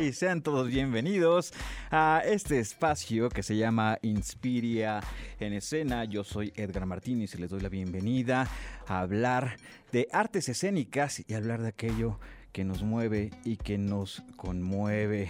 Y sean todos bienvenidos a este espacio que se llama Inspiria en escena. Yo soy Edgar Martínez y les doy la bienvenida a hablar de artes escénicas y hablar de aquello que nos mueve y que nos conmueve.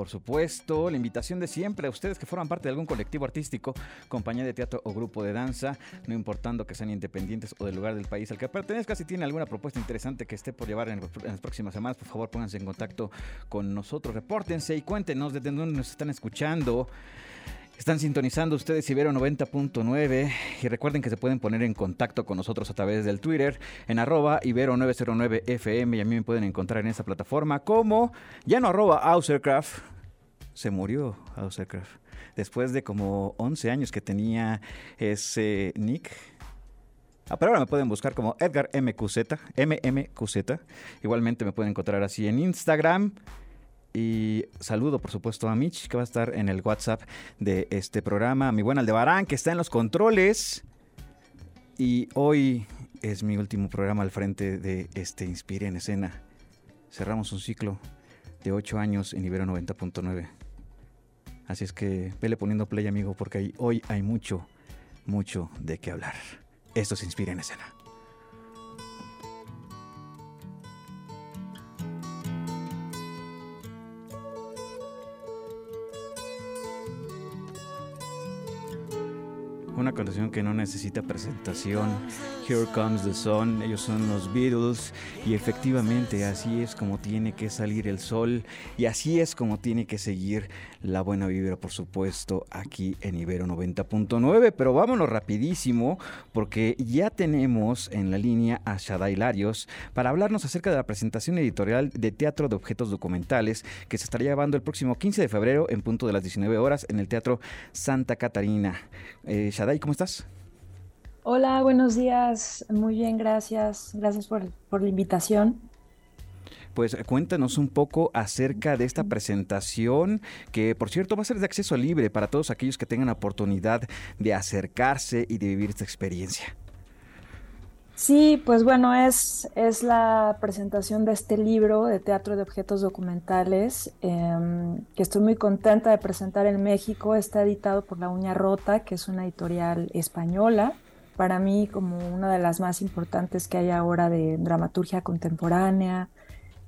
Por supuesto, la invitación de siempre a ustedes que forman parte de algún colectivo artístico, compañía de teatro o grupo de danza, no importando que sean independientes o del lugar del país al que pertenezca, si tienen alguna propuesta interesante que esté por llevar en, las próximas semanas, por favor pónganse en contacto con nosotros, repórtense y cuéntenos desde dónde nos están escuchando. Están sintonizando ustedes Ibero 90.9 y recuerden que se pueden poner en contacto con nosotros a través del Twitter en arroba Ibero 909 FM y a mí me pueden encontrar en esa plataforma como ya no arroba Ausercraft. Se murió Ausercraft. Después de como 11 años que tenía ese nick, Ah, pero ahora me pueden buscar como Edgar MQZ, MMQZ. Igualmente me pueden encontrar así en Instagram y saludo, por supuesto, a Mitch, que va a estar en el WhatsApp de este programa. A mi buen Aldebarán, que está en los controles. Y hoy es mi último programa al frente de este Inspire en Escena. Cerramos un ciclo de 8 años en Ibero 90.9. Así es que vele poniendo play, amigo, porque hoy hay mucho, mucho de qué hablar. Esto se Inspire en Escena. Una canción que no necesita presentación. Here Comes the Sun, ellos son los Beatles y efectivamente así es como tiene que salir el sol y así es como tiene que seguir la buena vibra, por supuesto, aquí en Ibero 90.9. Pero vámonos rapidísimo porque ya tenemos en la línea a Shadai Larios para hablarnos acerca de la presentación editorial de Teatro de Objetos Documentales que se estará llevando el próximo 15 de febrero en punto de las 19 horas en el Teatro Santa Catarina. Eh, ¿cómo estás? Hola, buenos días. Muy bien, gracias. Gracias por, la invitación. Pues cuéntanos un poco acerca de esta presentación, que por cierto va a ser de acceso libre para todos aquellos que tengan la oportunidad de acercarse y de vivir esta experiencia. Sí, pues bueno, es, es la presentación de este libro de teatro de objetos documentales em, que estoy muy contenta de presentar en México. Está editado por La Uña Rota, que es una editorial española para mí como una de las más importantes que hay ahora de dramaturgia contemporánea.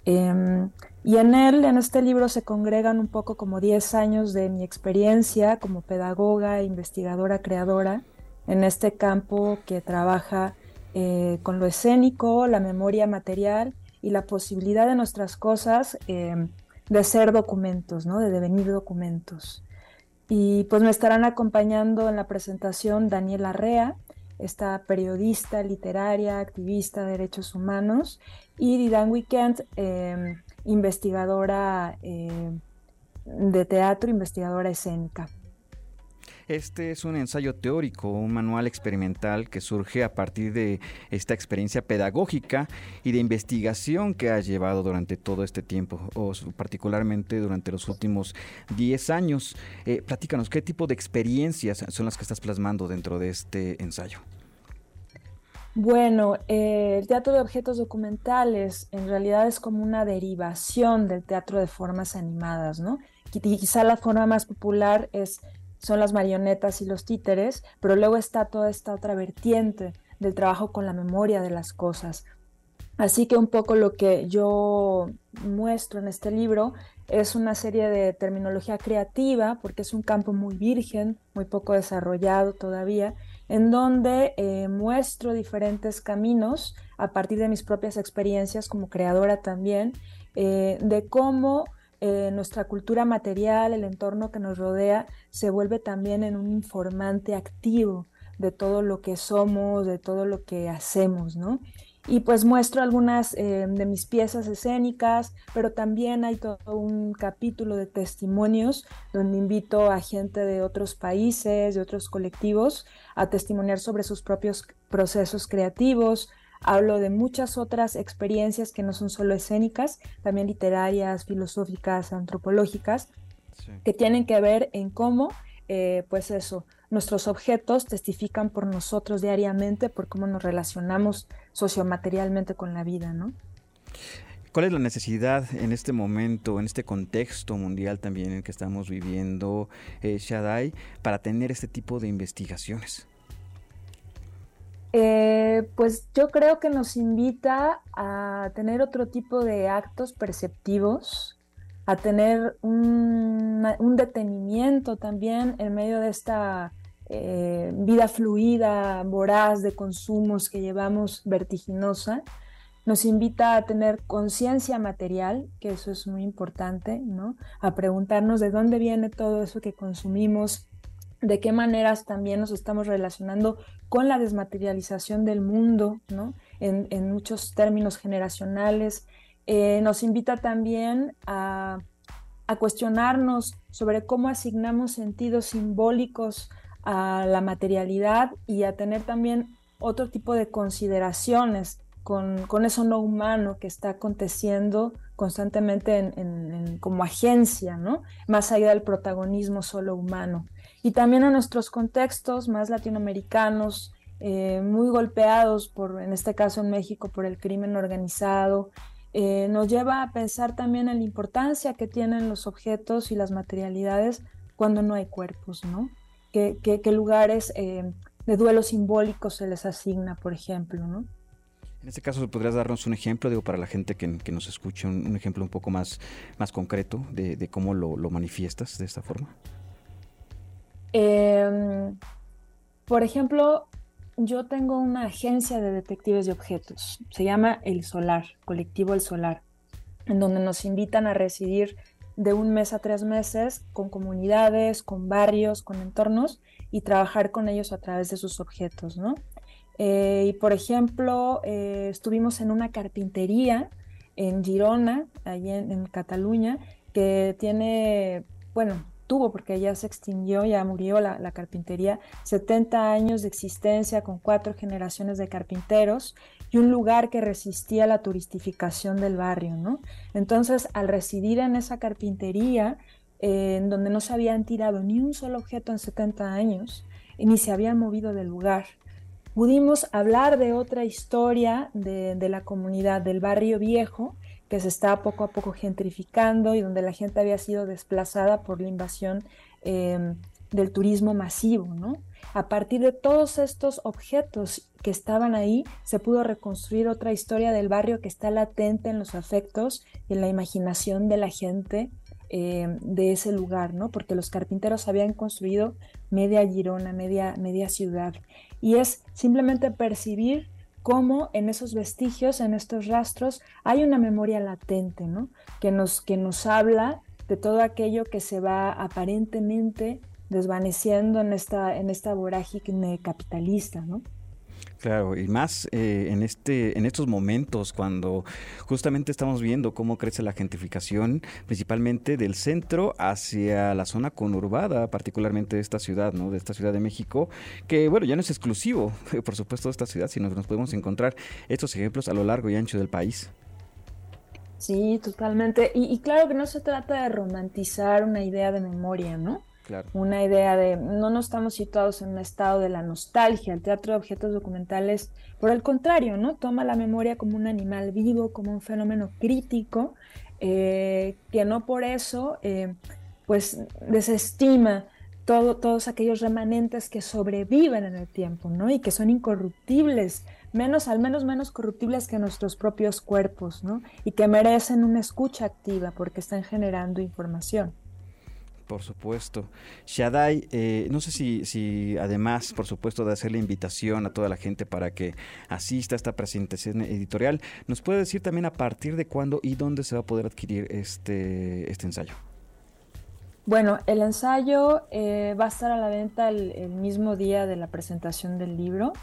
Em, y en él, en este libro, se congregan un poco como 10 años de mi experiencia como pedagoga, investigadora, creadora en este campo que trabaja eh, con lo escénico, la memoria material y la posibilidad de nuestras cosas em, de ser documentos, ¿no? de devenir documentos. Y pues me estarán acompañando en la presentación Daniela Arrea, esta periodista literaria, activista de derechos humanos, y Didan Weekend, em, investigadora eh, de teatro, investigadora escénica. Este es un ensayo teórico, un manual experimental que surge a partir de esta experiencia pedagógica y de investigación que ha llevado durante todo este tiempo, o particularmente durante los últimos 10 años. Eh, platícanos, ¿qué tipo de experiencias son las que estás plasmando dentro de este ensayo? Bueno, eh, el teatro de objetos documentales en realidad es como una derivación del teatro de formas animadas, ¿no? Quizá la forma más popular es son las marionetas y los títeres, pero luego está toda esta otra vertiente del trabajo con la memoria de las cosas. Así que un poco lo que yo muestro en este libro es una serie de terminología creativa, porque es un campo muy virgen, muy poco desarrollado todavía, en donde eh, muestro diferentes caminos a partir de mis propias experiencias como creadora también, eh, de cómo eh, nuestra cultura material, el entorno que nos rodea, se vuelve también en un informante activo de todo lo que somos, de todo lo que hacemos, ¿no? y pues muestro algunas eh, de mis piezas escénicas, pero también hay todo un capítulo de testimonios donde invito a gente de otros países, de otros colectivos, a testimoniar sobre sus propios procesos creativos. Hablo de muchas otras experiencias que no son solo escénicas, también literarias, filosóficas, antropológicas, que tienen que ver en cómo, eh, pues eso, nuestros objetos testifican por nosotros diariamente, por cómo nos relacionamos sociomaterialmente con la vida, ¿no? ¿Cuál es la necesidad en este momento, en este contexto mundial también en el que estamos viviendo, eh, Shadai, para tener este tipo de investigaciones? Eh, pues yo creo que nos invita a tener otro tipo de actos perceptivos a tener un, detenimiento también en medio de esta eh, vida fluida, voraz de consumos que llevamos vertiginosa. Nos invita a tener conciencia material, que eso es muy importante, ¿no? A preguntarnos de dónde viene todo eso que consumimos, de qué maneras también nos estamos relacionando con la desmaterialización del mundo, ¿no? En, muchos términos generacionales, eh, nos invita también a, cuestionarnos sobre cómo asignamos sentidos simbólicos a la materialidad y a tener también otro tipo de consideraciones con, eso no humano que está aconteciendo constantemente como agencia, ¿no? Más allá del protagonismo solo humano. Y también a nuestros contextos más latinoamericanos, eh, muy golpeados por, en este caso en México, por el crimen organizado eh, nos lleva a pensar también en la importancia que tienen los objetos y las materialidades cuando no hay cuerpos, ¿no? ¿Qué, lugares eh, de duelo simbólico se les asigna, por ejemplo, ¿no? En este caso, ¿podrías darnos un ejemplo, digo, para la gente que, nos escucha, un, ejemplo un poco más, más concreto de, cómo lo, manifiestas de esta forma? Em, por ejemplo, yo tengo una agencia de detectives de objetos. Se llama El Solar, Colectivo El Solar, en donde nos invitan a residir de un mes a tres meses con comunidades, con barrios, con entornos y trabajar con ellos a través de sus objetos, ¿no? Eh, y por ejemplo, eh, estuvimos en una carpintería en Girona, allí en Cataluña, que tiene, bueno, tuvo, porque ya se extinguió, ya murió la, carpintería, 70 años de existencia con cuatro generaciones de carpinteros y un lugar que resistía la turistificación del barrio, ¿no? Entonces, al residir en esa carpintería, eh, en donde no se habían tirado ni un solo objeto en 70 años, ni se habían movido del lugar, pudimos hablar de otra historia de, la comunidad del barrio viejo, que se está poco a poco gentrificando y donde la gente había sido desplazada por la invasión em, del turismo masivo, ¿no? A partir de todos estos objetos que estaban ahí, se pudo reconstruir otra historia del barrio que está latente en los afectos y en la imaginación de la gente em, de ese lugar, ¿no? Porque los carpinteros habían construido media Girona, media, media ciudad. Y es simplemente percibir cómo en esos vestigios, en estos rastros, hay una memoria latente, ¿no? Que nos, que nos habla de todo aquello que se va aparentemente desvaneciendo en esta, en esta vorágine capitalista, ¿no? Claro, y más eh, en este, en estos momentos cuando justamente estamos viendo cómo crece la gentrificación, principalmente del centro hacia la zona conurbada, particularmente de esta ciudad, ¿no? De esta ciudad de México, que bueno, ya no es exclusivo, por supuesto, de esta ciudad, sino que nos podemos encontrar estos ejemplos a lo largo y ancho del país. Sí, totalmente. Y, y claro que no se trata de romantizar una idea de memoria, ¿no? Una idea de no nos estamos situados en un estado de la nostalgia. El teatro de objetos documentales, por el contrario, ¿no? Toma la memoria como un animal vivo, como un fenómeno crítico, eh, que no por eso eh, pues desestima todo, todos aquellos remanentes que sobreviven en el tiempo, ¿no? Y que son incorruptibles, menos, al menos menos corruptibles que nuestros propios cuerpos, ¿no? Y que merecen una escucha activa porque están generando información. Por supuesto. Shadai, eh, no sé si, si además, por supuesto, de hacer la invitación a toda la gente para que asista a esta presentación editorial, nos puede decir también a partir de cuándo y dónde se va a poder adquirir este, este ensayo. Bueno, el ensayo eh, va a estar a la venta el, mismo día de la presentación del libro.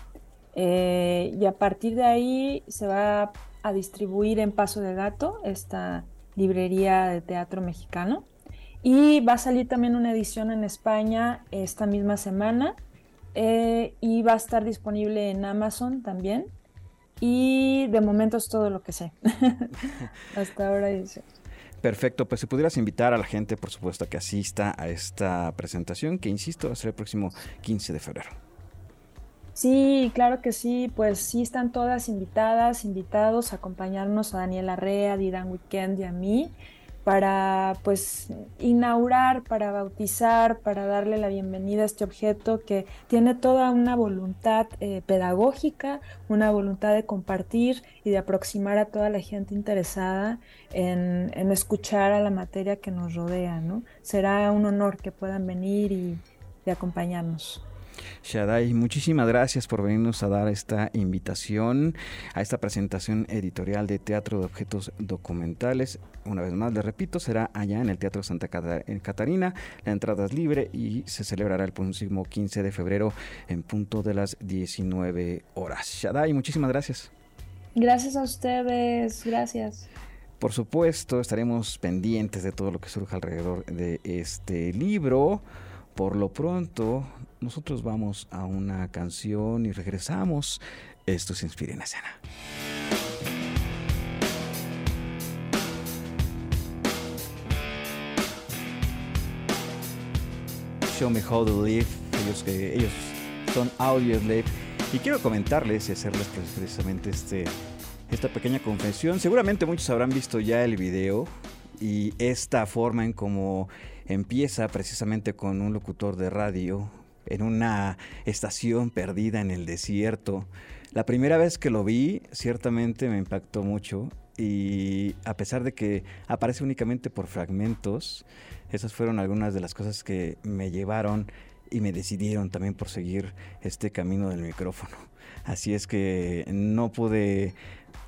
Eh, y a partir de ahí se va a distribuir en Paso de Gato, esta librería de teatro mexicano. Y va a salir también una edición en España esta misma semana. Eh, y va a estar disponible en Amazon también. Y de momento es todo lo que sé. Hasta ahora dice. Perfecto, pues si pudieras invitar a la gente, por supuesto, a que asista a esta presentación, que insisto, va a ser el próximo 15 de febrero. Sí, claro que sí, pues sí están todas invitadas, invitados a acompañarnos a Daniela Rea, a Didan Weekend y a mí para pues inaugurar, para bautizar, para darle la bienvenida a este objeto que tiene toda una voluntad eh, pedagógica, una voluntad de compartir y de aproximar a toda la gente interesada en, escuchar a la materia que nos rodea, ¿no? Será un honor que puedan venir y, y acompañarnos. Shadai, muchísimas gracias por venirnos a dar esta invitación a esta presentación editorial de Teatro de Objetos Documentales. Una vez más, le repito, será allá en el Teatro Santa Catarina. La entrada es libre y se celebrará el próximo 15 de febrero en punto de las 19 horas. Shadai, muchísimas gracias. Gracias a ustedes, gracias. Por supuesto, estaremos pendientes de todo lo que surja alrededor de este libro. Por lo pronto, nosotros vamos a una canción y regresamos. Esto se inspira en escena. Show Me How to Live, ellos, que, ellos son Audio Slave. Y quiero comentarles y hacerles precisamente este, esta pequeña confesión. Seguramente muchos habrán visto ya el video y esta forma en cómo empieza precisamente con un locutor de radio en una estación perdida en el desierto. La primera vez que lo vi, ciertamente me impactó mucho y a pesar de que aparece únicamente por fragmentos, esas fueron algunas de las cosas que me llevaron y me decidieron también por seguir este camino del micrófono. Así es que no pude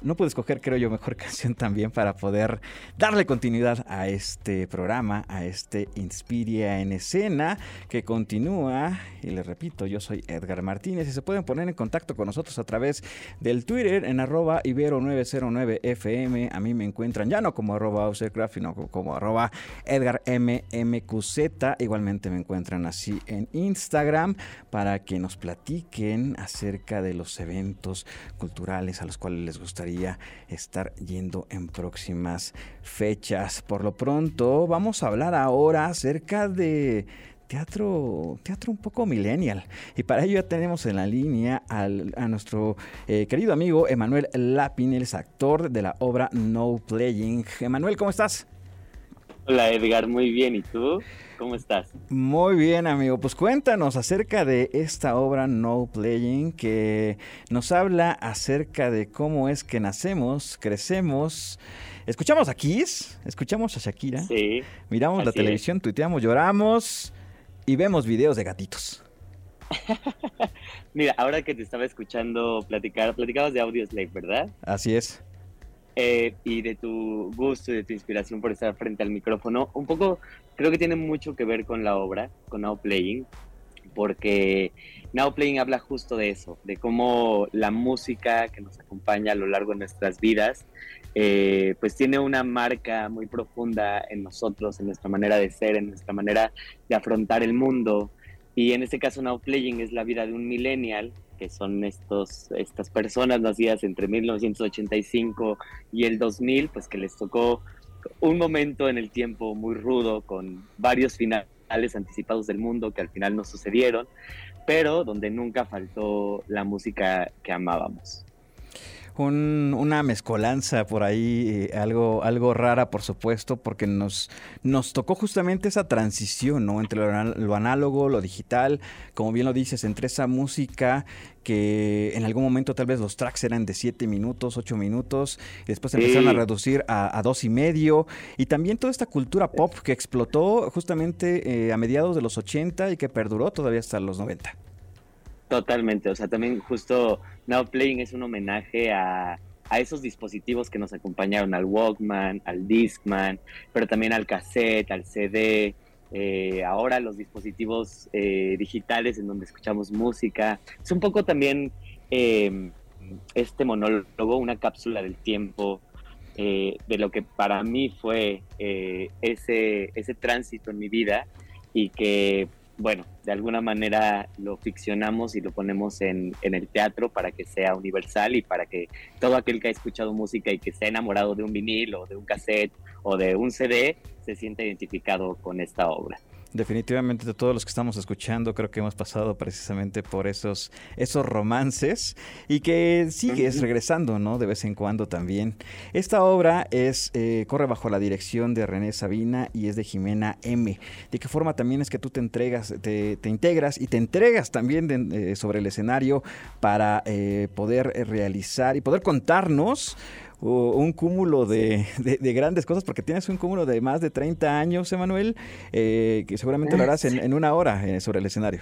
no pude escoger, creo yo, mejor canción también para poder darle continuidad a este programa, a este Inspiria en escena que continúa. Y les repito, yo soy Edgar Martínez y se pueden poner en contacto con nosotros a través del Twitter en arroba ibero909fm. A mí me encuentran ya no como arroba sino como arroba. Igualmente me encuentran así en Instagram para que nos platiquen acerca de los eventos culturales a los cuales les gustaría estar yendo en próximas fechas. Por lo pronto, vamos a hablar ahora acerca de teatro, teatro un poco millennial. Y para ello ya tenemos en la línea a nuestro eh, querido amigo Emanuel Lapin, el actor de la obra No Playing. Emanuel, ¿cómo estás? Hola Edgar, muy bien. ¿Y tú? ¿Cómo estás? Muy bien, amigo. Pues cuéntanos acerca de esta obra No Playing que nos habla acerca de cómo es que nacemos, crecemos. Escuchamos a Kiss, escuchamos a Shakira, sí, miramos la televisión, tuiteamos, lloramos y vemos videos de gatitos. Mira, ahora que te estaba escuchando platicar, platicabas de Audio Slave, ¿verdad? Así es. Eh, y de tu gusto y de tu inspiración por estar frente al micrófono. Un poco creo que tiene mucho que ver con la obra, con Now Playing, porque Now Playing habla justo de eso, de cómo la música que nos acompaña a lo largo de nuestras vidas, eh, pues tiene una marca muy profunda en nosotros, en nuestra manera de ser, en nuestra manera de afrontar el mundo. Y en este caso Now Playing es la vida de un millennial que son estos, estas personas nacidas entre 1985 y el 2000, pues que les tocó un momento en el tiempo muy rudo con varios finales anticipados del mundo que al final no sucedieron, pero donde nunca faltó la música que amábamos una mezcolanza por ahí, eh, algo, algo rara, por supuesto, porque nos, nos tocó justamente esa transición, ¿no? Entre lo, análogo, lo digital, como bien lo dices, entre esa música que en algún momento tal vez los tracks eran de 7 minutos, 8 minutos, y después empezaron a reducir a, a, dos y medio, y también toda esta cultura pop que explotó justamente eh, a mediados de los 80 y que perduró todavía hasta los 90. Totalmente, o sea, también justo Now Playing es un homenaje a, esos dispositivos que nos acompañaron, al Walkman, al Discman, pero también al cassette, al CD, eh, ahora los dispositivos eh, digitales en donde escuchamos música. Es un poco también em, este monólogo, una cápsula del tiempo, eh, de lo que para mí fue ese, ese tránsito en mi vida y que, bueno, de alguna manera lo ficcionamos y lo ponemos en, el teatro para que sea universal y para que todo aquel que ha escuchado música y que se ha enamorado de un vinil o de un cassette o de un CD se sienta identificado con esta obra. Definitivamente de todos los que estamos escuchando creo que hemos pasado precisamente por esos, esos romances y que sigues regresando, ¿no? De vez en cuando también. Esta obra es eh, corre bajo la dirección de René Sabina y es de Jimena M. ¿De qué forma también es que tú te entregas, te, integras y te entregas también eh, sobre el escenario para eh, poder realizar y poder contarnos un cúmulo de, grandes cosas, porque tienes un cúmulo de más de 30 años, Emanuel, eh, que seguramente lo harás en, una hora eh, sobre el escenario.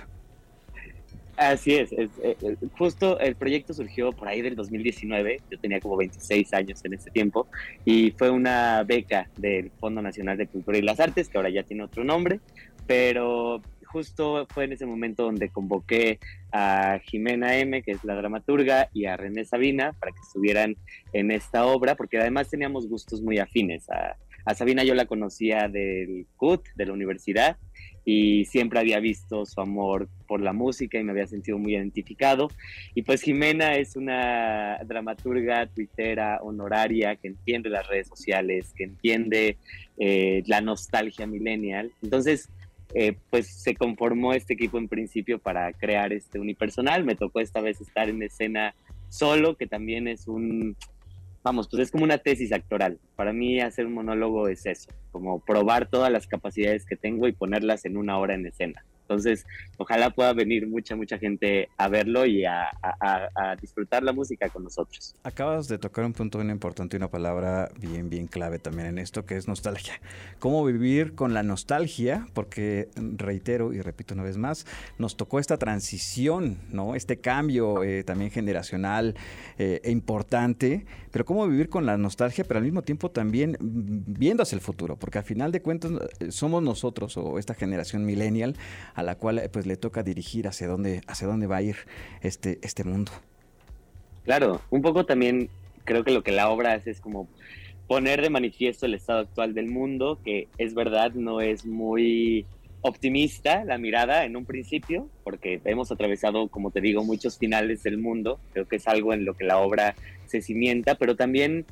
Así es, eh, justo el proyecto surgió por ahí del 2019, yo tenía como 26 años en ese tiempo, y fue una beca del Fondo Nacional de Cultura y las Artes, que ahora ya tiene otro nombre, pero justo fue en ese momento donde convoqué a Jimena M, que es la dramaturga, y a René Sabina para que estuvieran en esta obra, porque además teníamos gustos muy afines. A, Sabina yo la conocía del CUT, de la universidad, y siempre había visto su amor por la música y me había sentido muy identificado. Y pues Jimena es una dramaturga, tuitera, honoraria, que entiende las redes sociales, que entiende eh, la nostalgia millennial. Entonces, eh, pues se conformó este equipo en principio para crear este unipersonal. Me tocó esta vez estar en escena solo, que también es un, vamos, pues es como una tesis actoral. Para mí hacer un monólogo es eso, como probar todas las capacidades que tengo y ponerlas en una hora en escena. Entonces, ojalá pueda venir mucha, mucha gente a verlo y a, disfrutar la música con nosotros. Acabas de tocar un punto bien importante y una palabra bien, bien clave también en esto, que es nostalgia. ¿Cómo vivir con la nostalgia? Porque, reitero y repito una vez más, nos tocó esta transición, ¿no? Este cambio eh, también generacional eh, e importante, pero cómo vivir con la nostalgia, pero al mismo tiempo también viendo hacia el futuro, porque al final de cuentas eh, somos nosotros o esta generación millennial a la cual pues le toca dirigir hacia dónde, hacia dónde va a ir este, este mundo. Claro, un poco también creo que lo que la obra hace es como poner de manifiesto el estado actual del mundo, que es verdad, no es muy optimista la mirada en un principio, porque hemos atravesado, como te digo, muchos finales del mundo, creo que es algo en lo que la obra se cimienta, pero también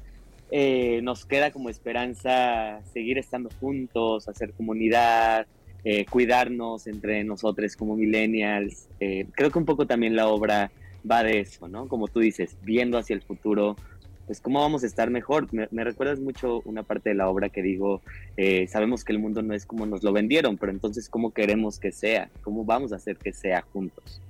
eh, nos queda como esperanza seguir estando juntos, hacer comunidad, eh, cuidarnos entre nosotros como millennials. Eh, creo que un poco también la obra va de eso, ¿no? Como tú dices, viendo hacia el futuro, pues cómo vamos a estar mejor. Me, recuerdas mucho una parte de la obra que digo, eh, sabemos que el mundo no es como nos lo vendieron, pero entonces cómo queremos que sea, cómo vamos a hacer que sea juntos.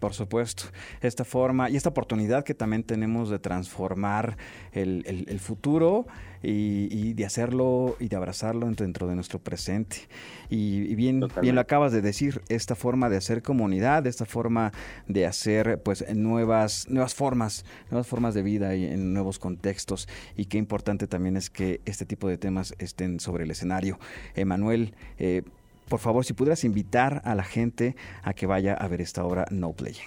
Por supuesto, esta forma y esta oportunidad que también tenemos de transformar el, futuro y, de hacerlo y de abrazarlo dentro de nuestro presente. Y, bien, bien lo acabas de decir, esta forma de hacer comunidad, esta forma de hacer pues nuevas, nuevas formas, nuevas formas de vida y en nuevos contextos. Y qué importante también es que este tipo de temas estén sobre el escenario. Emanuel, eh, por favor, si pudieras invitar a la gente a que vaya a ver esta obra No Playing.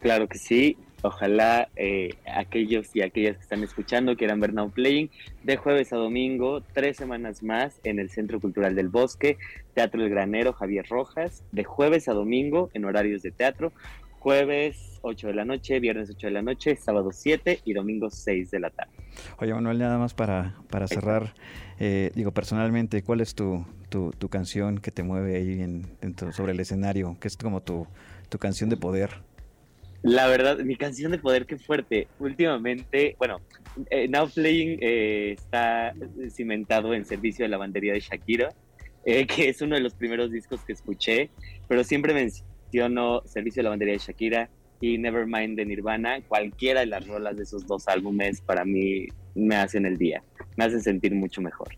Claro que sí. Ojalá eh, aquellos y aquellas que están escuchando quieran ver No Playing de jueves a domingo, tres semanas más en el Centro Cultural del Bosque, Teatro El Granero Javier Rojas, de jueves a domingo en horarios de teatro, jueves 8 de la noche, viernes 8 de la noche, sábado 7 y domingo 6 de la tarde. Oye Manuel, nada más para, para cerrar, eh, digo personalmente, ¿cuál es tu, tu, tu, canción que te mueve ahí en, sobre el escenario? ¿Qué es como tu, tu canción de poder? La verdad, mi canción de poder, qué fuerte. Últimamente, bueno, eh, Now Playing eh, está cimentado en servicio de la bandería de Shakira, que es uno de los primeros discos que escuché, pero siempre Servicio de la bandería de Shakira, y Nevermind de Nirvana, cualquiera de las rolas de esos dos álbumes para mí me hacen el día, me hacen sentir mucho mejor.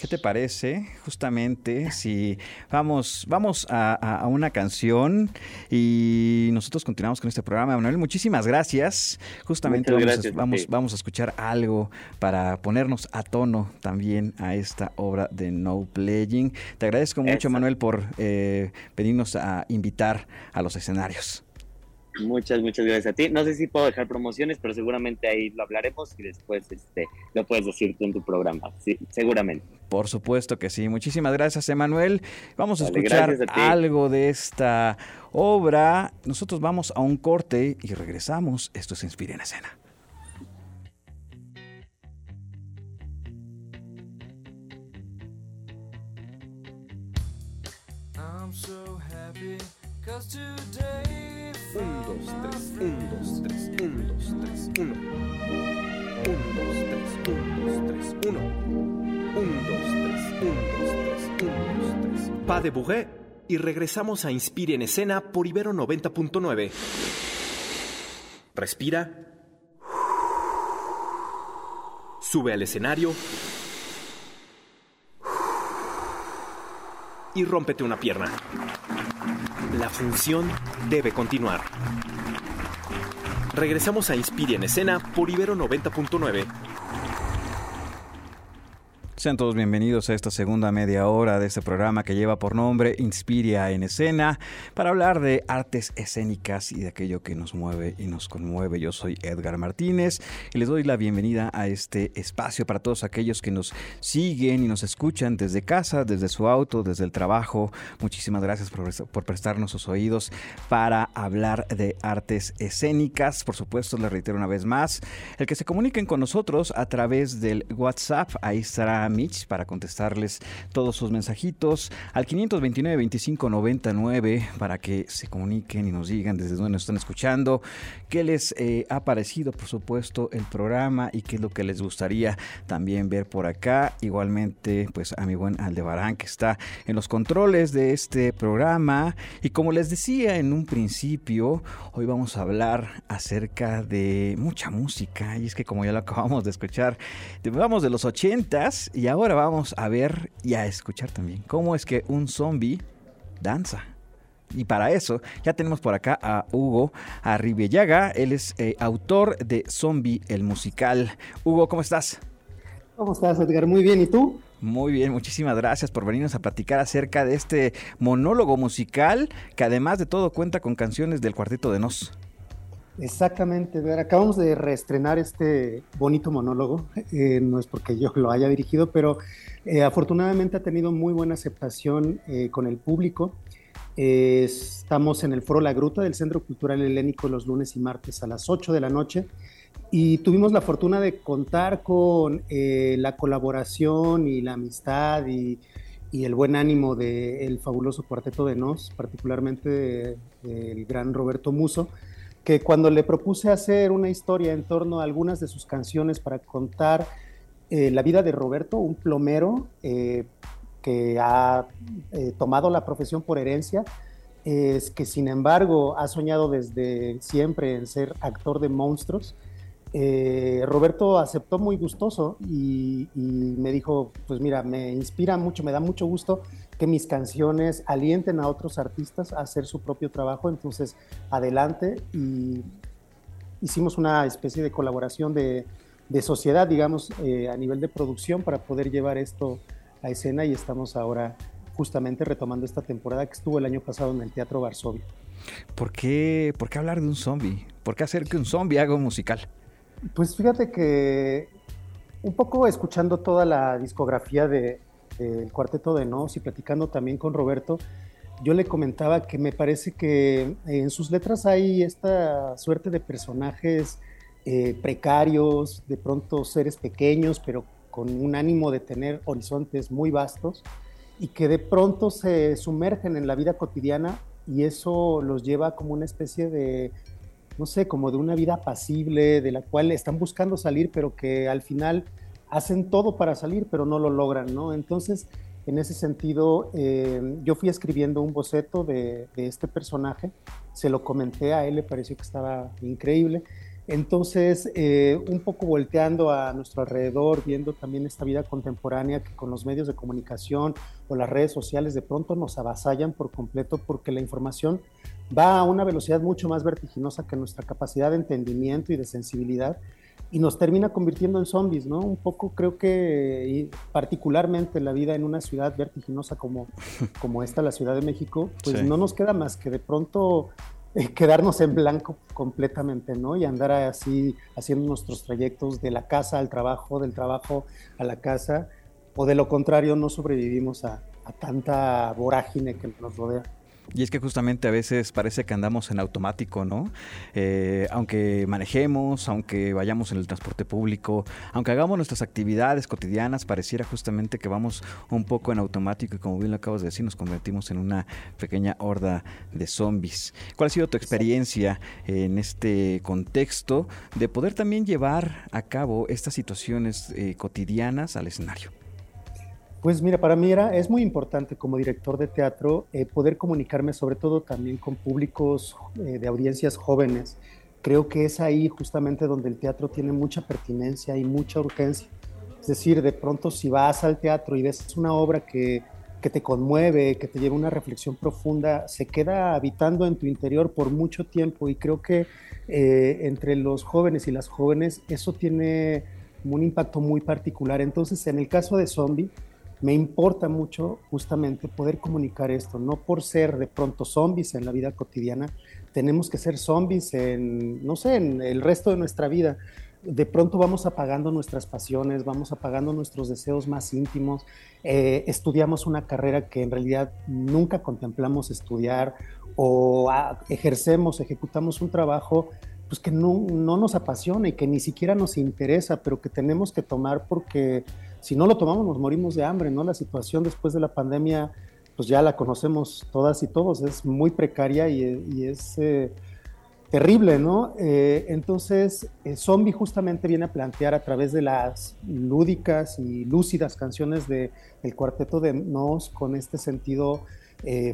¿Qué te parece justamente si vamos, vamos a, una canción y nosotros continuamos con este programa? Manuel, muchísimas gracias. Justamente vamos, a, vamos, vamos, a escuchar algo para ponernos a tono también a esta obra de No Playing. Te agradezco mucho, Manuel, por eh, venirnos a invitar a los escenarios. Muchas, muchas gracias a ti. No sé si puedo dejar promociones, pero seguramente ahí lo hablaremos y después este, lo puedes decir tú en tu programa. Sí, seguramente. Por supuesto que sí. Muchísimas gracias, Emanuel. Vamos a escuchar algo de esta obra. Nosotros vamos a un corte y regresamos. Esto se Inspira en Escena. Un, dos, tres, un, dos, tres, un, dos, tres, uno. Un, dos, tres, un, dos, tres, uno. Un, dos, tres, un, dos, tres, un, dos, tres. Pa de Bourget y regresamos a Inspire en Escena por Ibero 90.9. Respira. Sube al escenario. Y rómpete una pierna. La función debe continuar. Regresamos a Inspire en Escena por Ibero 90.9. Sean todos bienvenidos a esta segunda media hora de este programa que lleva por nombre Inspiria en Escena para hablar de artes escénicas y de aquello que nos mueve y nos conmueve. Yo soy Edgar Martínez y les doy la bienvenida a este espacio para todos aquellos que nos siguen y nos escuchan desde casa, desde su auto, desde el trabajo. Muchísimas gracias por, por prestarnos sus oídos para hablar de artes escénicas. Por supuesto, les reitero una vez más, el que se comuniquen con nosotros a través del WhatsApp, ahí estará Mitch para contestarles todos sus mensajitos al 529 25 99 para que se comuniquen y nos digan desde dónde nos están escuchando, qué les eh, ha parecido, por supuesto, el programa y qué es lo que les gustaría también ver por acá. Igualmente, pues a mi buen Aldebarán que está en los controles de este programa. Y como les decía en un principio, hoy vamos a hablar acerca de mucha música. Y es que como ya lo acabamos de escuchar, vamos de los ochentas y ahora vamos a ver y a escuchar también cómo es que un zombie danza. Y para eso ya tenemos por acá a Hugo Arribellaga. Él es eh, autor de Zombie el musical. Hugo, ¿cómo estás? ¿Cómo estás, Edgar? Muy bien, ¿y tú? Muy bien, muchísimas gracias por venirnos a platicar acerca de este monólogo musical que además de todo cuenta con canciones del Cuarteto de Nos. Exactamente, acabamos de reestrenar este bonito monólogo, eh, no es porque yo lo haya dirigido, pero eh, afortunadamente ha tenido muy buena aceptación eh, con el público. estamos en el Foro La Gruta del Centro Cultural Helénico los lunes y martes a las 8 de la noche y tuvimos la fortuna de contar con la colaboración y la amistad y, el buen ánimo del fabuloso cuarteto de Nos, particularmente del gran Roberto Muso que cuando le propuse hacer una historia en torno a algunas de sus canciones para contar eh, la vida de Roberto, un plomero eh, que ha eh, tomado la profesión por herencia, es que sin embargo ha soñado desde siempre en ser actor de monstruos. Roberto aceptó muy gustoso y, y, me dijo, pues mira, me inspira mucho, me da mucho gusto que mis canciones alienten a otros artistas a hacer su propio trabajo. Entonces, adelante y hicimos una especie de colaboración de, sociedad, digamos, eh, a nivel de producción para poder llevar esto a escena y estamos ahora justamente retomando esta temporada que estuvo el año pasado en el Teatro Varsovia. ¿Por qué, ¿Por qué hablar de un zombie? ¿Por qué hacer que un zombie haga un musical? Pues fíjate que un poco escuchando toda la discografía de, el Cuarteto de Nos y platicando también con Roberto, yo le comentaba que me parece que en sus letras hay esta suerte de personajes eh, precarios, de pronto seres pequeños, pero con un ánimo de tener horizontes muy vastos y que de pronto se sumergen en la vida cotidiana y eso los lleva como una especie de, no sé, como de una vida pasible, de la cual están buscando salir, pero que al final hacen todo para salir, pero no lo logran, ¿no? Entonces, en ese sentido, eh, yo fui escribiendo un boceto de, este personaje, se lo comenté a él, le pareció que estaba increíble. Entonces, eh, un poco volteando a nuestro alrededor, viendo también esta vida contemporánea que con los medios de comunicación o las redes sociales de pronto nos avasallan por completo porque la información va a una velocidad mucho más vertiginosa que nuestra capacidad de entendimiento y de sensibilidad y nos termina convirtiendo en zombies, ¿no? Un poco creo que, particularmente la vida en una ciudad vertiginosa como, como esta, la Ciudad de México, pues no nos queda más que de pronto eh, quedarnos en blanco completamente, ¿no? Y andar así haciendo nuestros trayectos de la casa al trabajo, del trabajo a la casa, o de lo contrario no sobrevivimos a tanta vorágine que nos rodea. Y es que justamente a veces parece que andamos en automático, ¿no? Eh, aunque manejemos, aunque vayamos en el transporte público, aunque hagamos nuestras actividades cotidianas, pareciera justamente que vamos un poco en automático y como bien lo acabas de decir, nos convertimos en una pequeña horda de zombies. ¿Cuál ha sido tu experiencia en este contexto de poder también llevar a cabo estas situaciones eh, cotidianas al escenario? Pues mira, para mí era, es muy importante como director de teatro eh, poder comunicarme sobre todo también con públicos eh, de audiencias jóvenes. Creo que es ahí justamente donde el teatro tiene mucha pertinencia y mucha urgencia. Es decir, de pronto si vas al teatro y ves una obra que, que te conmueve, que te lleva a una reflexión profunda, se queda habitando en tu interior por mucho tiempo y creo que eh, entre los jóvenes y las jóvenes eso tiene un impacto muy particular. Entonces, en el caso de Zombie, me importa mucho justamente poder comunicar esto, no por ser de pronto zombies en la vida cotidiana, tenemos que ser zombies en, no sé, en el resto de nuestra vida. De pronto vamos apagando nuestras pasiones, vamos apagando nuestros deseos más íntimos, eh, estudiamos una carrera que en realidad nunca contemplamos estudiar o ah, ejercemos, ejecutamos un trabajo pues que no, no nos apasiona y que ni siquiera nos interesa, pero que tenemos que tomar porque si no lo tomamos nos morimos de hambre, ¿no? La situación después de la pandemia, pues ya la conocemos todas y todos, es muy precaria y, es eh, terrible, ¿no? Eh, entonces, eh, Zombie justamente viene a plantear a través de las lúdicas y lúcidas canciones de, del cuarteto de Nos, con este sentido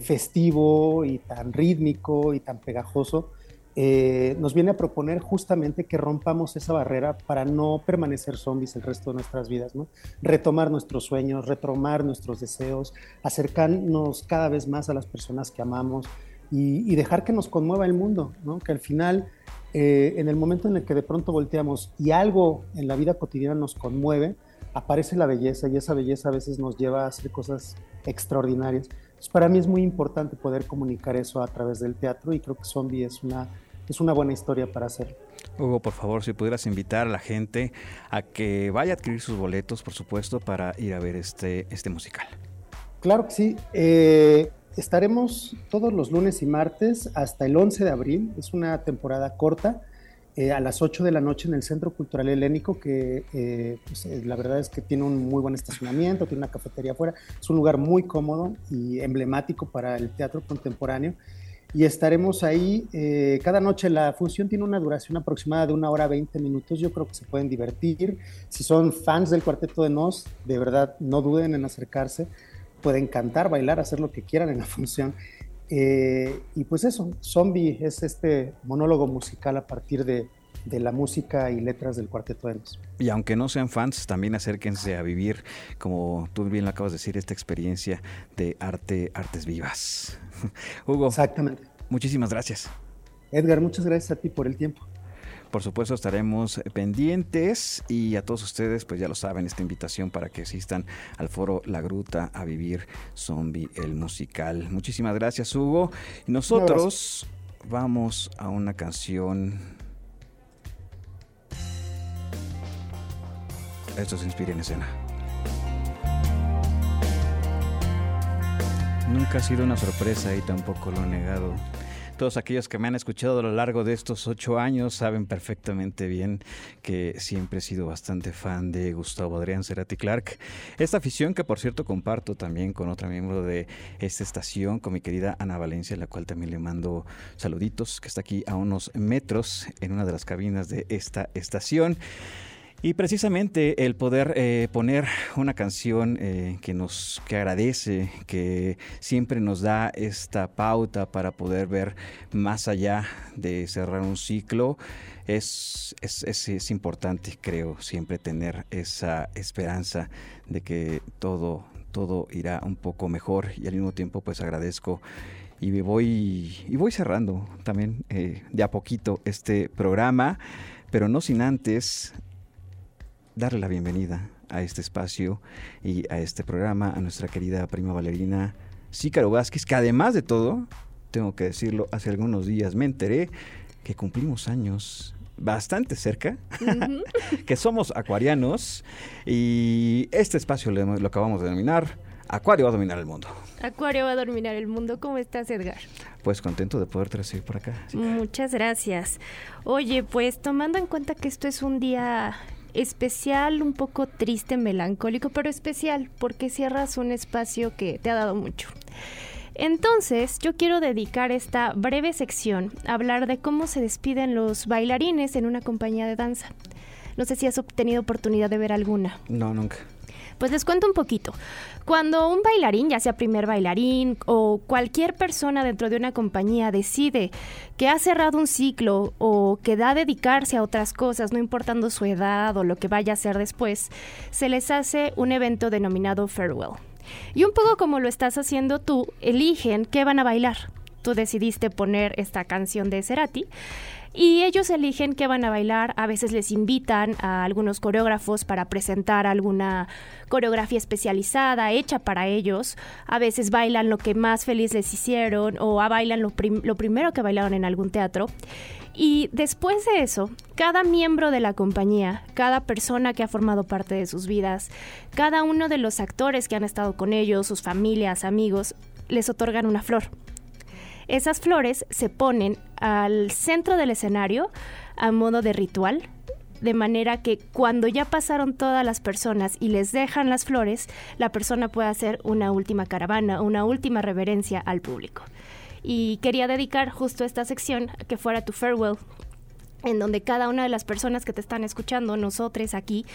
festivo y tan rítmico y tan pegajoso, eh, nos viene a proponer justamente que rompamos esa barrera para no permanecer zombies el resto de nuestras vidas, ¿no? Retomar nuestros sueños, retomar nuestros deseos, acercarnos cada vez más a las personas que amamos y, dejar que nos conmueva el mundo, ¿no? Que al final, eh, en el momento en el que de pronto volteamos y algo en la vida cotidiana nos conmueve, aparece la belleza y esa belleza a veces nos lleva a hacer cosas extraordinarias. para mí es muy importante poder comunicar eso a través del teatro y creo que Zombie es una es una buena historia para hacer. Hugo, por favor, si pudieras invitar a la gente a que vaya a adquirir sus boletos, por supuesto, para ir a ver este, este musical. Claro que sí. Eh, estaremos todos los lunes y martes hasta el 11 de abril. Es una temporada corta. Eh, a las 8 de la noche en el Centro Cultural Helénico, que eh, pues, la verdad es que tiene un muy buen estacionamiento, tiene una cafetería afuera, es un lugar muy cómodo y emblemático para el teatro contemporáneo y estaremos ahí eh, cada noche. La función tiene una duración aproximada de una hora 20 minutos. Yo creo que se pueden divertir. Si son fans del Cuarteto de Nos, de verdad no duden en acercarse. Pueden cantar, bailar, hacer lo que quieran en la función. Eh, y pues eso, Zombie es este monólogo musical a partir de, de la música y letras del Cuarteto de Nos. Y aunque no sean fans, también acérquense a vivir, como tú bien lo acabas de decir, esta experiencia de arte, artes vivas. Hugo. Exactamente. Muchísimas gracias. Edgar, muchas gracias a ti por el tiempo. Por supuesto estaremos pendientes y a todos ustedes pues ya lo saben esta invitación para que asistan al foro La Gruta a vivir Zombie el musical. Muchísimas gracias Hugo. Y nosotros vamos a una canción Esto se inspira en escena. Nunca ha sido una sorpresa y tampoco lo he negado. Todos aquellos que me han escuchado a lo largo de estos ocho años saben perfectamente bien que siempre he sido bastante fan de Gustavo Adrián Cerati Clark. Esta afición que por cierto comparto también con otra miembro de esta estación, con mi querida Ana Valencia, la cual también le mando saluditos, que está aquí a unos metros en una de las cabinas de esta estación. Y precisamente el poder eh, poner una canción eh, que nos que agradece, que siempre nos da esta pauta para poder ver más allá de cerrar un ciclo, es, es, es, importante, creo, siempre tener esa esperanza de que todo, todo irá un poco mejor. Y al mismo tiempo pues agradezco y voy, y voy cerrando también eh, de a poquito este programa. Pero no sin antes darle la bienvenida a este espacio y a este programa a nuestra querida prima bailarina Cícaro Vázquez, que además de todo tengo que decirlo, hace algunos días me enteré que cumplimos años bastante cerca, que somos acuarianos y este espacio lo, lo acabamos de denominar Acuario va a dominar el mundo. Acuario va a dominar el mundo. ¿Cómo estás, Edgar? Pues contento de poderte recibir por acá. Muchas gracias. Oye, pues tomando en cuenta que esto es un día especial, un poco triste, melancólico, pero especial porque cierras un espacio que te ha dado mucho. Entonces, yo quiero dedicar esta breve sección a hablar de cómo se despiden los bailarines en una compañía de danza. No sé si has obtenido oportunidad de ver alguna. No, nunca. Pues les cuento un poquito. Cuando un bailarín, ya sea primer bailarín o cualquier persona dentro de una compañía decide que ha cerrado un ciclo o que da a dedicarse a otras cosas, no importando su edad o lo que vaya a hacer después, se les hace un evento denominado farewell. Y un poco como lo estás haciendo tú, eligen qué van a bailar. Tú decidiste poner esta canción de Cerati y ellos eligen qué van a bailar, a veces les invitan a algunos coreógrafos para presentar alguna coreografía especializada hecha para ellos, a veces bailan lo que más feliz les hicieron o bailan lo, lo primero que bailaron en algún teatro. Y después de eso, cada miembro de la compañía, cada persona que ha formado parte de sus vidas, cada uno de los actores que han estado con ellos, sus familias, amigos, les otorgan una flor. Esas flores se ponen al centro del escenario a modo de ritual, de manera que cuando ya pasaron todas las personas y les dejan las flores, la persona puede hacer una última caravana, una última reverencia al público. Y quería dedicar justo esta sección que fuera tu farewell en donde cada una de las personas que te están escuchando, nosotros aquí,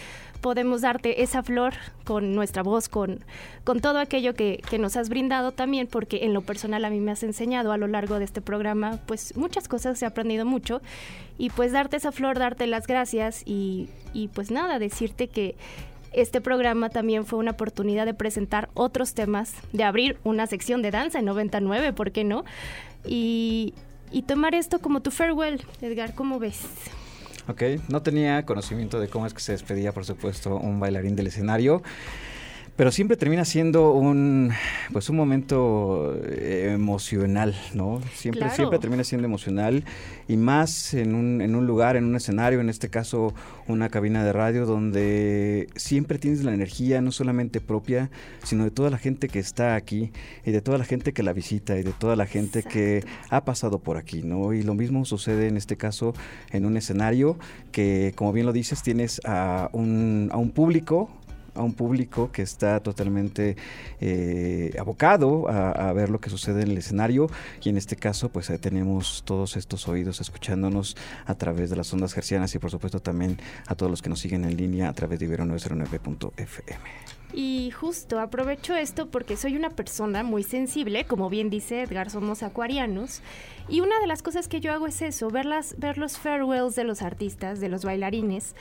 podemos darte esa flor con nuestra voz, con, con todo aquello que, que, nos has brindado también, porque en lo personal a mí me has enseñado a lo largo de este programa, pues muchas cosas, he aprendido mucho, y pues darte esa flor, darte las gracias y, y pues nada, decirte que este programa también fue una oportunidad de presentar otros temas, de abrir una sección de danza en 99, ¿por qué no? Y, y tomar esto como tu farewell. Edgar, ¿cómo ves? Ok, no tenía conocimiento de cómo es que se despedía, por supuesto, un bailarín del escenario pero siempre termina siendo un pues un momento eh, emocional, ¿no? Siempre, siempre termina siendo emocional y más en un, en un lugar, en un escenario, en este caso una cabina de radio donde siempre tienes la energía no solamente propia, sino de toda la gente que está aquí y de toda la gente que la visita y de toda la gente que ha pasado por aquí, ¿no? Y lo mismo sucede en este caso en un escenario que, como bien lo dices, tienes a un, a un público a un público que está totalmente eh, abocado a, ver lo que sucede en el escenario y en este caso pues tenemos todos estos oídos escuchándonos a través de las ondas gercianas y por supuesto también a todos los que nos siguen en línea a través de ibero909.fm. Y justo aprovecho esto porque soy una persona muy sensible, como bien dice Edgar, somos acuarianos. Y una de las cosas que yo hago es eso, ver, ver los farewells de los artistas, de los bailarines,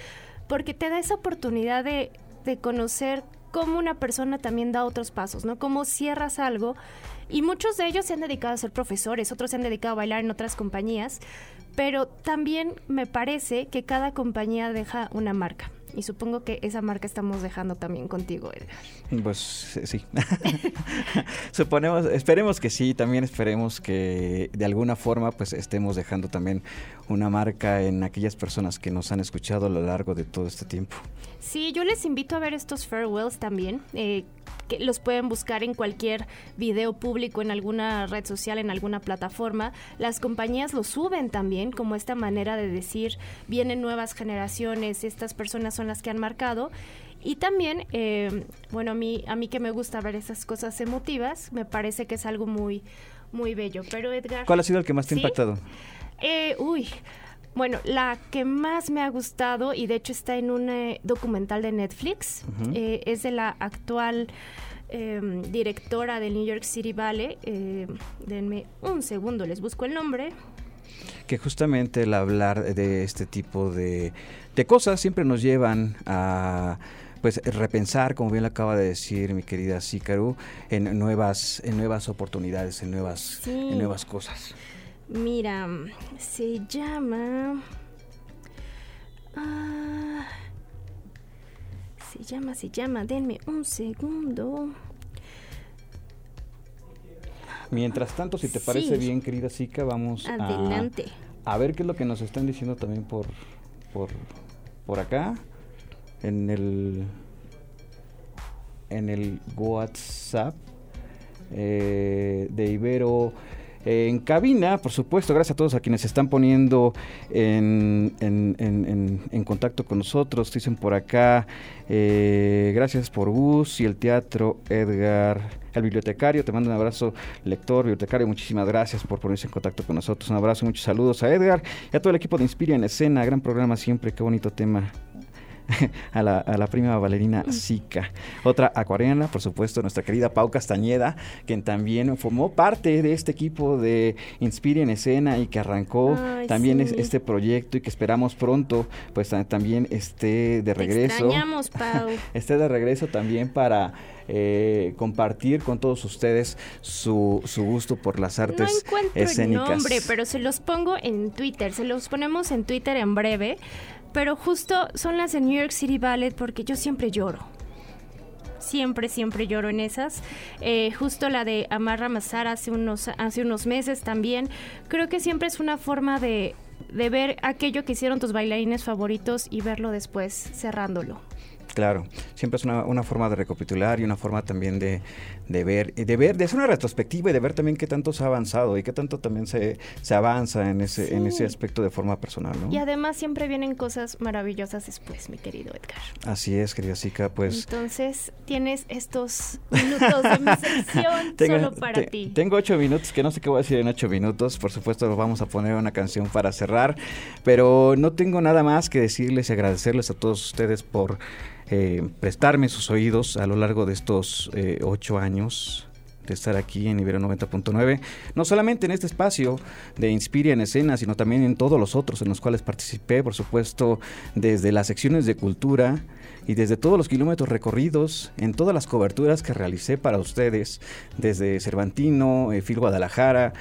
porque te da esa oportunidad de de conocer cómo una persona también da otros pasos, ¿no? Cómo cierras algo. Y muchos de ellos se han dedicado a ser profesores, otros se han dedicado a bailar en otras compañías, pero también me parece que cada compañía deja una marca. Y supongo que esa marca estamos dejando también contigo, Edgar. Pues sí. Suponemos, esperemos que sí, también esperemos que de alguna forma pues estemos dejando también una marca en aquellas personas que nos han escuchado a lo largo de todo este tiempo. Sí, yo les invito a ver estos farewells también. Eh, que los pueden buscar en cualquier video público, en alguna red social, en alguna plataforma. Las compañías lo suben también como esta manera de decir, vienen nuevas generaciones, estas personas son las que han marcado. Y también, eh, bueno, a mí, a mí que me gusta ver esas cosas emotivas, me parece que es algo muy, muy bello. Pero Edgar... ¿Cuál ha sido el que más te ha impactado? Eh, uy, bueno, la que más me ha gustado, y de hecho está en un eh, documental de Netflix, eh, es de la actual em, directora del New York City Ballet. Eh, denme un segundo, les busco el nombre. Que justamente el hablar de este tipo de, cosas siempre nos llevan a pues repensar, como bien lo acaba de decir mi querida Sícaro, en nuevas, en nuevas oportunidades, en nuevas, en nuevas cosas. Mira, se llama... Ah, se llama, se llama, denme un segundo. Mientras tanto, si te parece bien, querida Zika, vamos Adelante. A, ver qué es lo que nos están diciendo también por, por, por acá, en el, en el WhatsApp eh, de Ibero en cabina, por supuesto, gracias a todos a quienes se están poniendo en, en, contacto con nosotros. Dicen por acá, eh, gracias por Gus y el teatro, Edgar, el bibliotecario. Te mando un abrazo, lector, bibliotecario. Muchísimas gracias por ponerse en contacto con nosotros. Un abrazo, muchos saludos a Edgar y a todo el equipo de Inspira en Escena. Gran programa siempre, qué bonito tema a, la, a la prima bailarina Zika. Otra acuariana, por supuesto, nuestra querida Pau Castañeda, quien también formó parte de este equipo de Inspire en Escena y que arrancó también este proyecto y que esperamos pronto, pues también esté de regreso. extrañamos, Pau. esté de regreso también para eh, compartir con todos ustedes su, su, gusto por las artes no encuentro escénicas. El nombre, pero se los pongo en Twitter, se los ponemos en Twitter en breve pero justo son las de New York City Ballet porque yo siempre lloro. Siempre, siempre lloro en esas. Eh, justo la de Amarra Mazar hace unos, hace unos meses también. Creo que siempre es una forma de, de ver aquello que hicieron tus bailarines favoritos y verlo después cerrándolo. Claro, siempre es una, una, forma de recapitular y una forma también de, de, ver, de ver, de hacer una retrospectiva y de ver también qué tanto se ha avanzado y qué tanto también se, se avanza en ese, en ese aspecto de forma personal, ¿no? Y además siempre vienen cosas maravillosas después, mi querido Edgar. Así es, querida Zika, pues. Entonces tienes estos minutos de mi sección solo para ti. Tengo ocho minutos, que no sé qué voy a decir en ocho minutos. Por supuesto, vamos a poner una canción para cerrar, pero no tengo nada más que decirles y agradecerles a todos ustedes por eh, prestarme sus oídos a lo largo de estos eh, ocho años de estar aquí en Ibero 90.9, no solamente en este espacio de Inspira en Escena, sino también en todos los otros en los cuales participé, por supuesto, desde las secciones de cultura y desde todos los kilómetros recorridos, en todas las coberturas que realicé para ustedes, desde Cervantino, eh, Fil Guadalajara,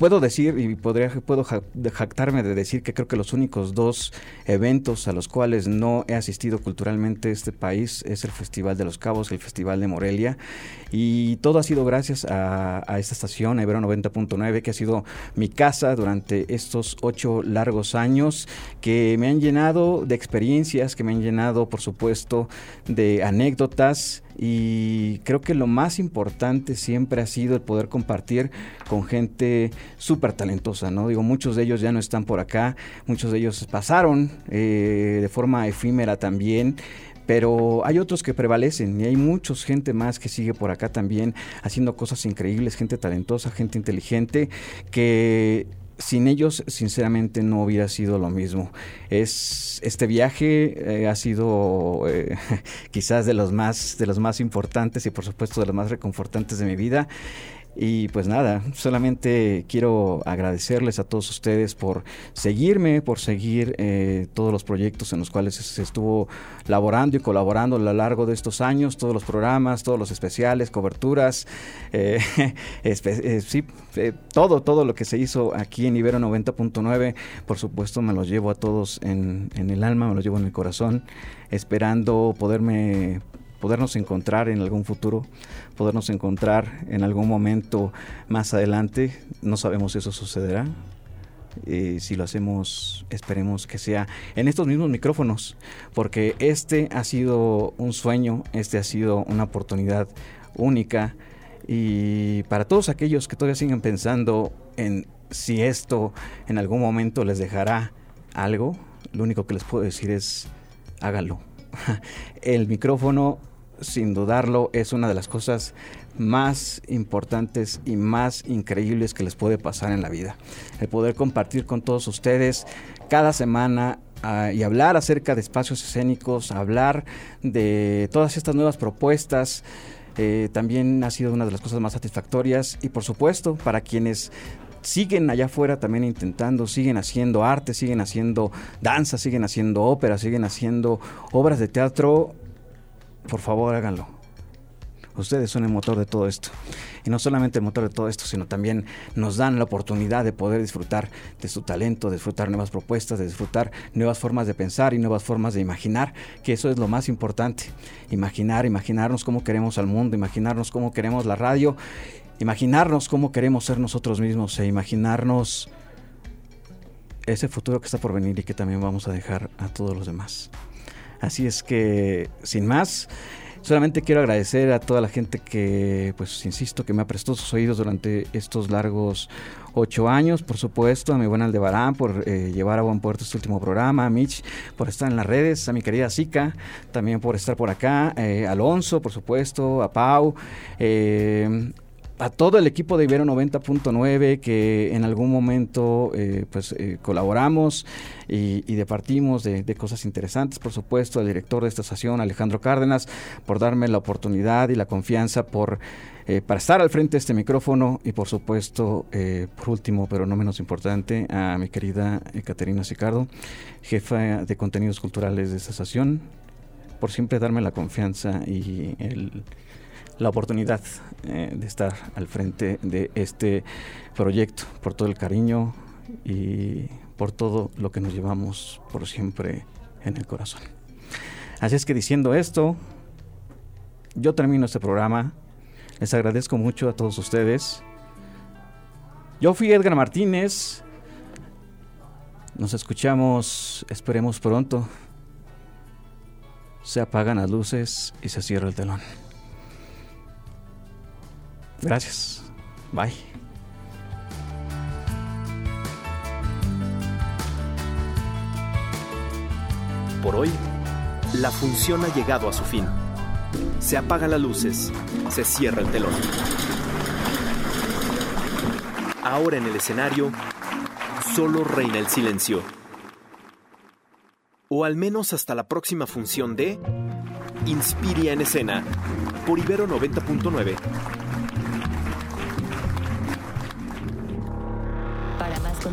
puedo decir y podría, puedo jactarme de decir que creo que los únicos dos eventos a los cuales no he asistido culturalmente este país es el Festival de los Cabos, el Festival de Morelia. Y todo ha sido gracias a, esta estación, a Ibero 90.9, que ha sido mi casa durante estos ocho largos años, que me han llenado de experiencias, que me han llenado, por supuesto, de anécdotas y creo que lo más importante siempre ha sido el poder compartir con gente súper talentosa, ¿no? Digo, muchos de ellos ya no están por acá, muchos de ellos pasaron eh, de forma efímera también pero hay otros que prevalecen y hay mucha gente más que sigue por acá también haciendo cosas increíbles, gente talentosa, gente inteligente que sin ellos, sinceramente, no hubiera sido lo mismo. Es, este viaje eh, ha sido eh, quizás de los, más, de los más importantes y, por supuesto, de los más reconfortantes de mi vida. Y pues nada, solamente quiero agradecerles a todos ustedes por seguirme, por seguir eh, todos los proyectos en los cuales se estuvo laborando y colaborando a lo largo de estos años, todos los programas, todos los especiales, coberturas, eh, eh, sí, todo, todo lo que se hizo aquí en Ibero 90.9, por supuesto me los llevo a todos en, en el alma, me los llevo en el corazón, esperando poderme podernos encontrar en algún futuro, podernos encontrar en algún momento más adelante. No sabemos si eso sucederá. Eh, si lo hacemos, esperemos que sea en estos mismos micrófonos, porque este ha sido un sueño, este ha sido una oportunidad única. Y para todos aquellos que todavía siguen pensando en si esto en algún momento les dejará algo, lo único que les puedo decir es hágalo. El micrófono sin dudarlo, es una de las cosas más importantes y más increíbles que les puede pasar en la vida. El poder compartir con todos ustedes cada semana ah, y hablar acerca de espacios escénicos, hablar de todas estas nuevas propuestas. Eh, también ha sido una de las cosas más satisfactorias y por supuesto para quienes siguen allá afuera también intentando, siguen haciendo arte, siguen haciendo danza, siguen haciendo ópera, siguen haciendo obras de teatro, por favor háganlo. Ustedes son el motor de todo esto. Y no solamente el motor de todo esto, sino también nos dan la oportunidad de poder disfrutar de su talento, de disfrutar nuevas propuestas, de disfrutar nuevas formas de pensar y nuevas formas de imaginar, que eso es lo más importante. Imaginar, imaginarnos cómo queremos al mundo, imaginarnos cómo queremos la radio, imaginarnos cómo queremos ser nosotros mismos e imaginarnos ese futuro que está por venir y que también vamos a dejar a todos los demás. Así es que, sin más, solamente quiero agradecer a toda la gente que, pues, insisto, que me ha prestado sus oídos durante estos largos ocho años, por supuesto, a mi buen Aldebarán por eh, llevar a buen puerto este último programa, a Mitch por estar en las redes, a mi querida Zika también por estar por acá, eh, Alonso, por supuesto, a Pau, eh, a todo el equipo de Ibero 90.9 que en algún momento eh, pues eh, colaboramos y, departimos de, cosas interesantes, por supuesto, al director de esta estación, Alejandro Cárdenas, por darme la oportunidad y la confianza por eh, para estar al frente de este micrófono y por supuesto, por último, pero no menos importante, a mi querida Caterina Sicardo, jefa de contenidos culturales de esta estación, por siempre darme la confianza y el la oportunidad eh, de estar al frente de este proyecto, por todo el cariño y por todo lo que nos llevamos por siempre en el corazón. Así es que diciendo esto, yo termino este programa. Les agradezco mucho a todos ustedes. Yo fui Edgar Martínez. Nos escuchamos, esperemos pronto. Se apagan las luces y se cierra el telón. Gracias. Bye. Por hoy, la función ha llegado a su fin. Se apagan las luces, se cierra el telón. Ahora en el escenario, solo reina el silencio. O al menos hasta la próxima función de Inspiria en escena por Ibero 90.9.